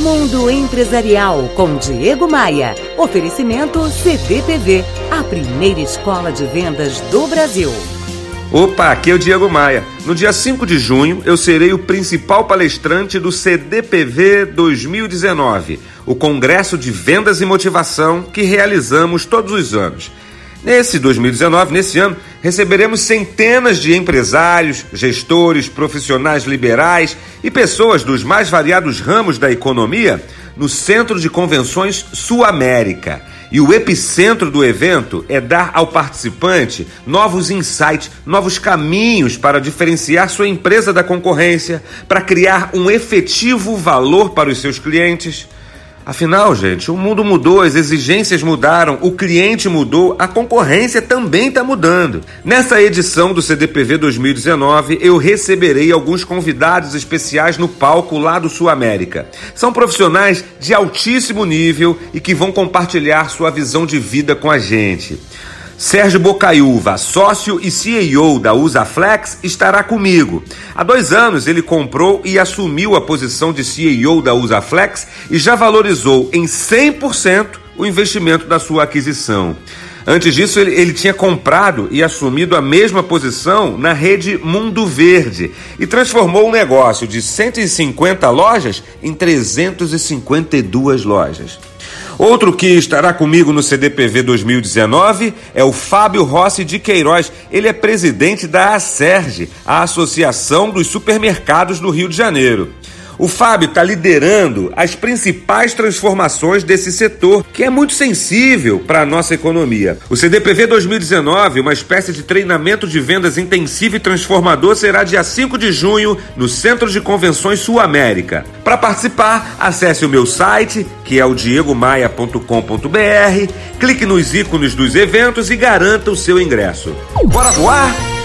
Mundo Empresarial com Diego Maia. Oferecimento CDPV, a primeira escola de vendas do Brasil. Opa, aqui é o Diego Maia. No dia 5 de junho, eu serei o principal palestrante do CDPV 2019, o Congresso de Vendas e Motivação que realizamos todos os anos. Nesse 2019, nesse ano, receberemos centenas de empresários, gestores, profissionais liberais e pessoas dos mais variados ramos da economia no Centro de Convenções Sul América. E o epicentro do evento é dar ao participante novos insights, novos caminhos para diferenciar sua empresa da concorrência, para criar um efetivo valor para os seus clientes. Afinal, gente, o mundo mudou, as exigências mudaram, o cliente mudou, a concorrência também está mudando. Nessa edição do CDPV 2019, eu receberei alguns convidados especiais no palco lá do Sul América. São profissionais de altíssimo nível e que vão compartilhar sua visão de vida com a gente. Sérgio Bocaiúva, sócio e CEO da Usaflex, estará comigo. Há dois anos ele comprou e assumiu a posição de CEO da Usaflex e já valorizou em 100% o investimento da sua aquisição. Antes disso, ele, ele, tinha comprado e assumido a mesma posição na rede Mundo Verde e transformou o negócio de 150 lojas em 352 lojas. Outro que estará comigo no CDPV 2019 é o Fábio Rossi de Queiroz. Ele é presidente da ASERGE, a Associação dos Supermercados do Rio de Janeiro. O Fábio está liderando as principais transformações desse setor, que é muito sensível para a nossa economia. O CDPV 2019, uma espécie de treinamento de vendas intensivo e transformador, será dia 5 de junho no Centro de Convenções Sul América. Para participar, acesse o meu site, que é o diegomaia.com.br, clique nos ícones dos eventos e garanta o seu ingresso. Bora voar?